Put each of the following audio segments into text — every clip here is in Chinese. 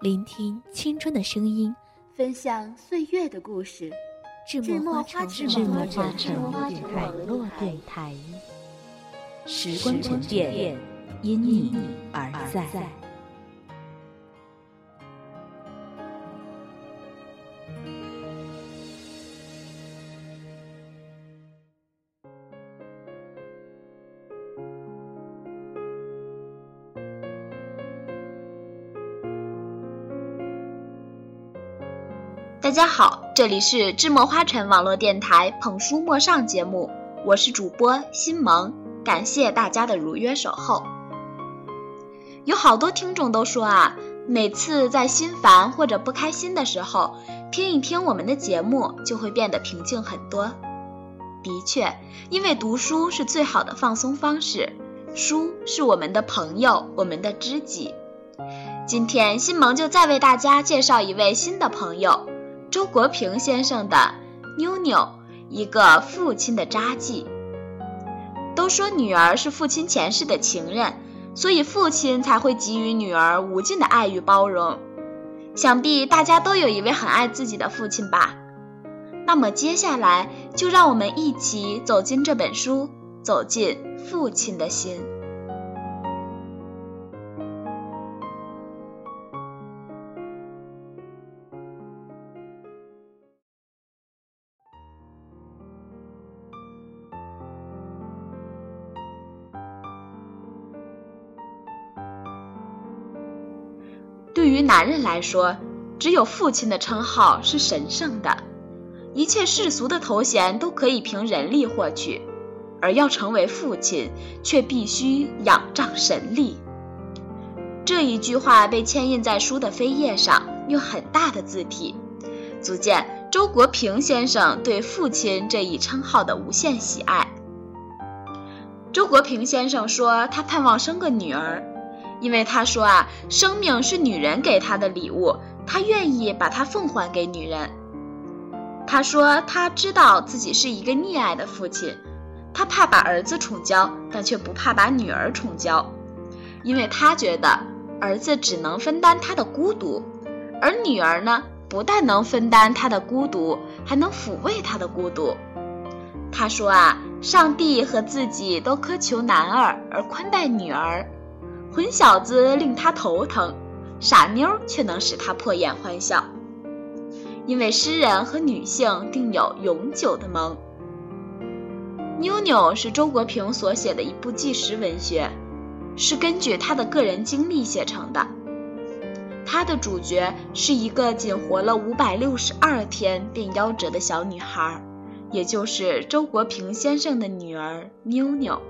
聆听青春的声音，分享岁月的故事。智墨花城墨花城网络电台，时光沉淀，因你而在。大家好，这里是智墨花城网络电台捧书莫上节目，我是主播新萌，感谢大家的如约守候。有好多听众都说啊，每次在心烦或者不开心的时候，听一听我们的节目，就会变得平静很多。的确，因为读书是最好的放松方式，书是我们的朋友，我们的知己。今天新萌就再为大家介绍一位新的朋友。周国平先生的《妞妞》，一个父亲的札记。都说女儿是父亲前世的情人，所以父亲才会给予女儿无尽的爱与包容。想必大家都有一位很爱自己的父亲吧？那么接下来就让我们一起走进这本书，走进父亲的心。对于男人来说，只有父亲的称号是神圣的，一切世俗的头衔都可以凭人力获取，而要成为父亲，却必须仰仗神力。这一句话被牵印在书的扉页上，用很大的字体，足见周国平先生对父亲这一称号的无限喜爱。周国平先生说，他盼望生个女儿。因为他说啊，生命是女人给他的礼物，他愿意把它奉还给女人。他说他知道自己是一个溺爱的父亲，他怕把儿子宠娇，但却不怕把女儿宠娇，因为他觉得儿子只能分担他的孤独，而女儿呢，不但能分担他的孤独，还能抚慰他的孤独。他说啊，上帝和自己都苛求男儿，而宽待女儿。混小子令他头疼，傻妞却能使他破颜欢笑。因为诗人和女性定有永久的盟。《妞妞》是周国平所写的一部纪实文学，是根据他的个人经历写成的。他的主角是一个仅活了五百六十二天便夭折的小女孩，也就是周国平先生的女儿妞妞。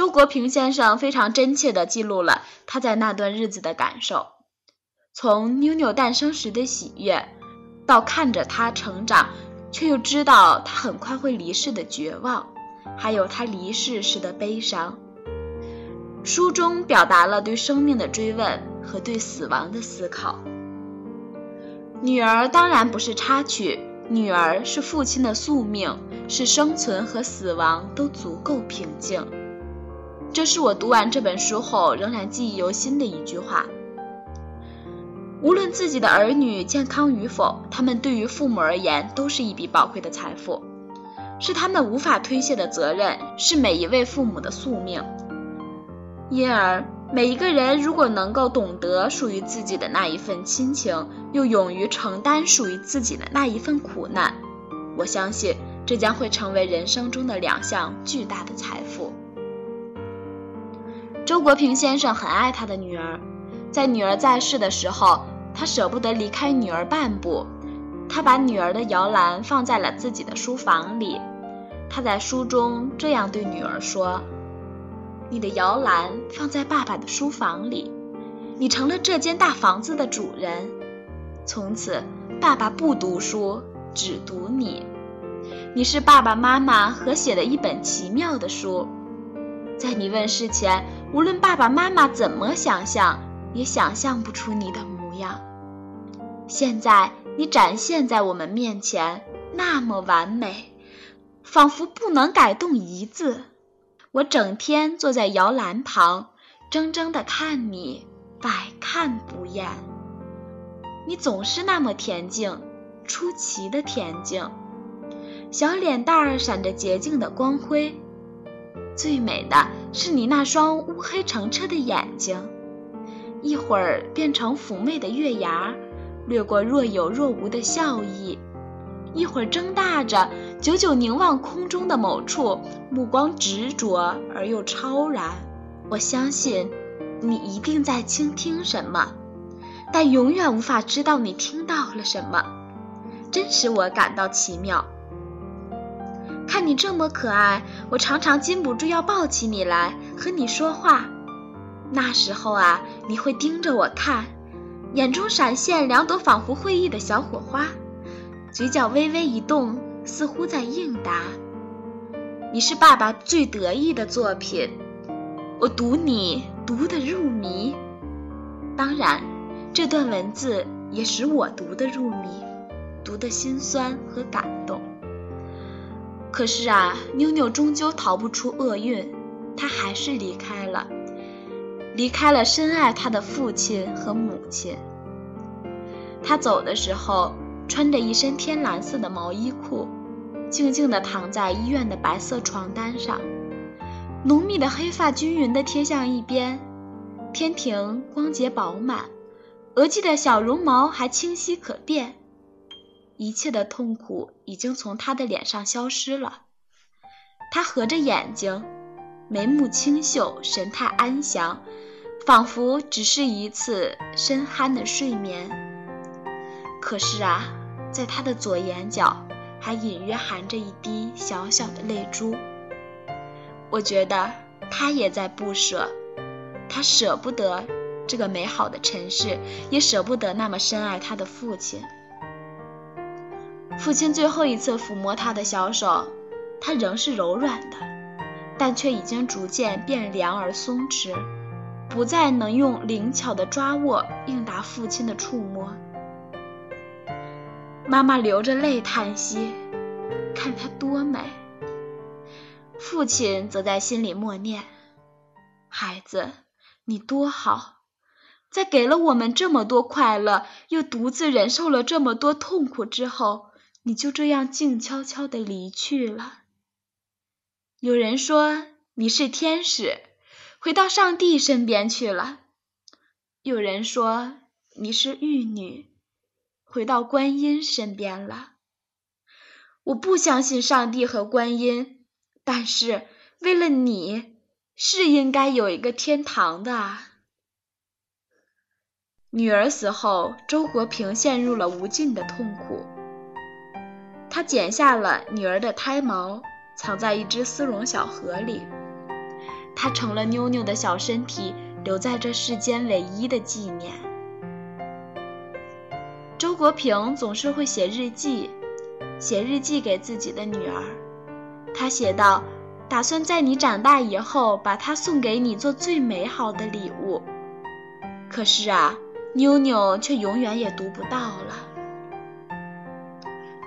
周国平先生非常真切地记录了他在那段日子的感受，从妞妞诞生时的喜悦，到看着她成长，却又知道她很快会离世的绝望，还有她离世时的悲伤。书中表达了对生命的追问和对死亡的思考。女儿当然不是插曲，女儿是父亲的宿命，是生存和死亡都足够平静。这是我读完这本书后仍然记忆犹新的一句话。无论自己的儿女健康与否，他们对于父母而言都是一笔宝贵的财富，是他们无法推卸的责任，是每一位父母的宿命。因而，每一个人如果能够懂得属于自己的那一份亲情，又勇于承担属于自己的那一份苦难，我相信这将会成为人生中的两项巨大的财富。周国平先生很爱他的女儿，在女儿在世的时候，他舍不得离开女儿半步。他把女儿的摇篮放在了自己的书房里。他在书中这样对女儿说：“你的摇篮放在爸爸的书房里，你成了这间大房子的主人。从此，爸爸不读书，只读你。你是爸爸妈妈合写的一本奇妙的书。在你问世前，无论爸爸妈妈怎么想象，也想象不出你的模样。现在你展现在我们面前，那么完美，仿佛不能改动一字。我整天坐在摇篮旁，怔怔地看你，百看不厌。你总是那么恬静，出奇的恬静，小脸蛋儿闪着洁净的光辉。最美的是你那双乌黑澄澈的眼睛，一会儿变成妩媚的月牙，掠过若有若无的笑意；一会儿睁大着。久久凝望空中的某处，目光执着而又超然。我相信，你一定在倾听什么，但永远无法知道你听到了什么，真使我感到奇妙。看你这么可爱，我常常禁不住要抱起你来和你说话。那时候啊，你会盯着我看，眼中闪现两朵仿佛会意的小火花，嘴角微微一动。似乎在应答。你是爸爸最得意的作品，我读你读得入迷。当然，这段文字也使我读得入迷，读得心酸和感动。可是啊，妞妞终究逃不出厄运，她还是离开了，离开了深爱她的父亲和母亲。她走的时候。穿着一身天蓝色的毛衣裤，静静地躺在医院的白色床单上，浓密的黑发均匀地贴向一边，天庭光洁饱满，额际的小绒毛还清晰可辨，一切的痛苦已经从他的脸上消失了。他合着眼睛，眉目清秀，神态安详，仿佛只是一次深酣的睡眠。可是啊。在他的左眼角，还隐约含着一滴小小的泪珠。我觉得他也在不舍，他舍不得这个美好的城市，也舍不得那么深爱他的父亲。父亲最后一次抚摸他的小手，他仍是柔软的，但却已经逐渐变凉而松弛，不再能用灵巧的抓握应答父亲的触摸。妈妈流着泪叹息：“看她多美。”父亲则在心里默念：“孩子，你多好，在给了我们这么多快乐，又独自忍受了这么多痛苦之后，你就这样静悄悄地离去了。有人说你是天使，回到上帝身边去了；有人说你是玉女。”回到观音身边了。我不相信上帝和观音，但是为了你，是应该有一个天堂的。女儿死后，周国平陷入了无尽的痛苦。他剪下了女儿的胎毛，藏在一只丝绒小盒里。他成了妞妞的小身体，留在这世间唯一的纪念。周国平总是会写日记，写日记给自己的女儿。他写道：“打算在你长大以后，把它送给你做最美好的礼物。”可是啊，妞妞却永远也读不到了。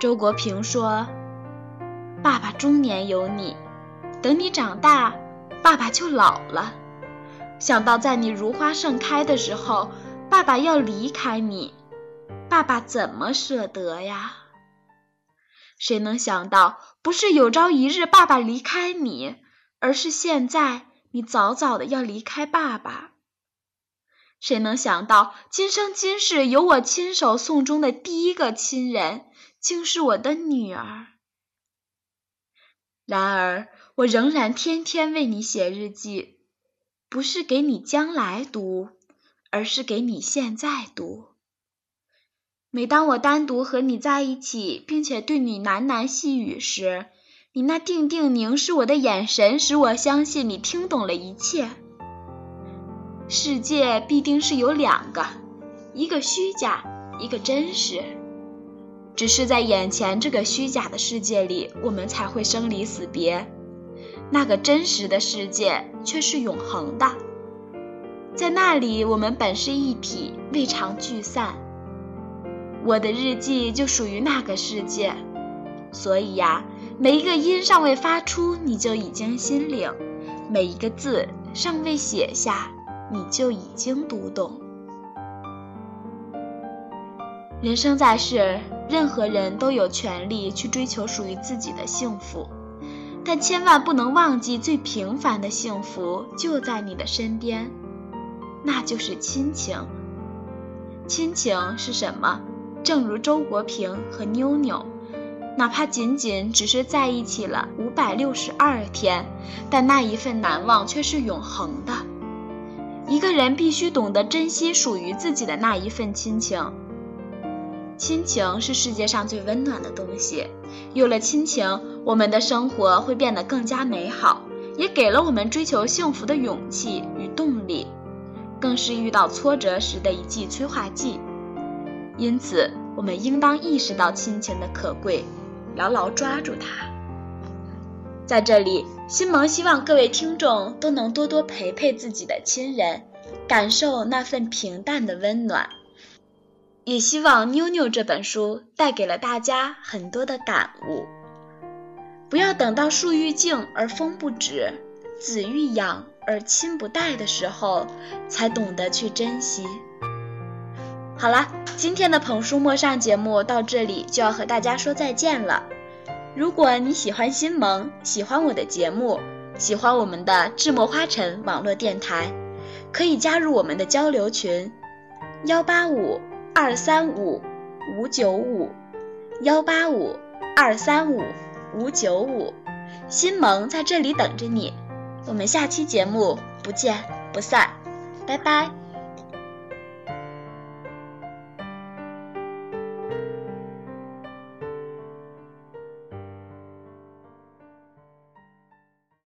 周国平说：“爸爸中年有你，等你长大，爸爸就老了。想到在你如花盛开的时候，爸爸要离开你。”爸爸怎么舍得呀？谁能想到，不是有朝一日爸爸离开你，而是现在你早早的要离开爸爸？谁能想到，今生今世有我亲手送终的第一个亲人，竟是我的女儿？然而，我仍然天天为你写日记，不是给你将来读，而是给你现在读。每当我单独和你在一起，并且对你喃喃细语时，你那定定凝视我的眼神，使我相信你听懂了一切。世界必定是有两个，一个虚假，一个真实。只是在眼前这个虚假的世界里，我们才会生离死别；那个真实的世界却是永恒的，在那里我们本是一体，未尝聚散。我的日记就属于那个世界，所以呀。每一个音尚未发出，你就已经心领；每一个字尚未写下，你就已经读懂。人生在世，任何人都有权利去追求属于自己的幸福，但千万不能忘记，最平凡的幸福就在你的身边，那就是亲情。亲情是什么？正如周国平和妞妞。哪怕仅仅只是在一起了五百六十二天，但那一份难忘却是永恒的。一个人必须懂得珍惜属于自己的那一份亲情。亲情是世界上最温暖的东西，有了亲情，我们的生活会变得更加美好，也给了我们追求幸福的勇气与动力，更是遇到挫折时的一剂催化剂。因此，我们应当意识到亲情的可贵。牢牢抓住它。在这里，新萌希望各位听众都能多多陪陪自己的亲人，感受那份平淡的温暖。也希望《妞妞》这本书带给了大家很多的感悟。不要等到树欲静而风不止，子欲养而亲不待的时候，才懂得去珍惜。好了，今天的捧书陌上节目到这里就要和大家说再见了。如果你喜欢新萌，喜欢我的节目，喜欢我们的智墨花城网络电台，可以加入我们的交流群：幺八五二三五五九五，幺八五二三五五九五。新萌在这里等着你，我们下期节目不见不散，拜拜。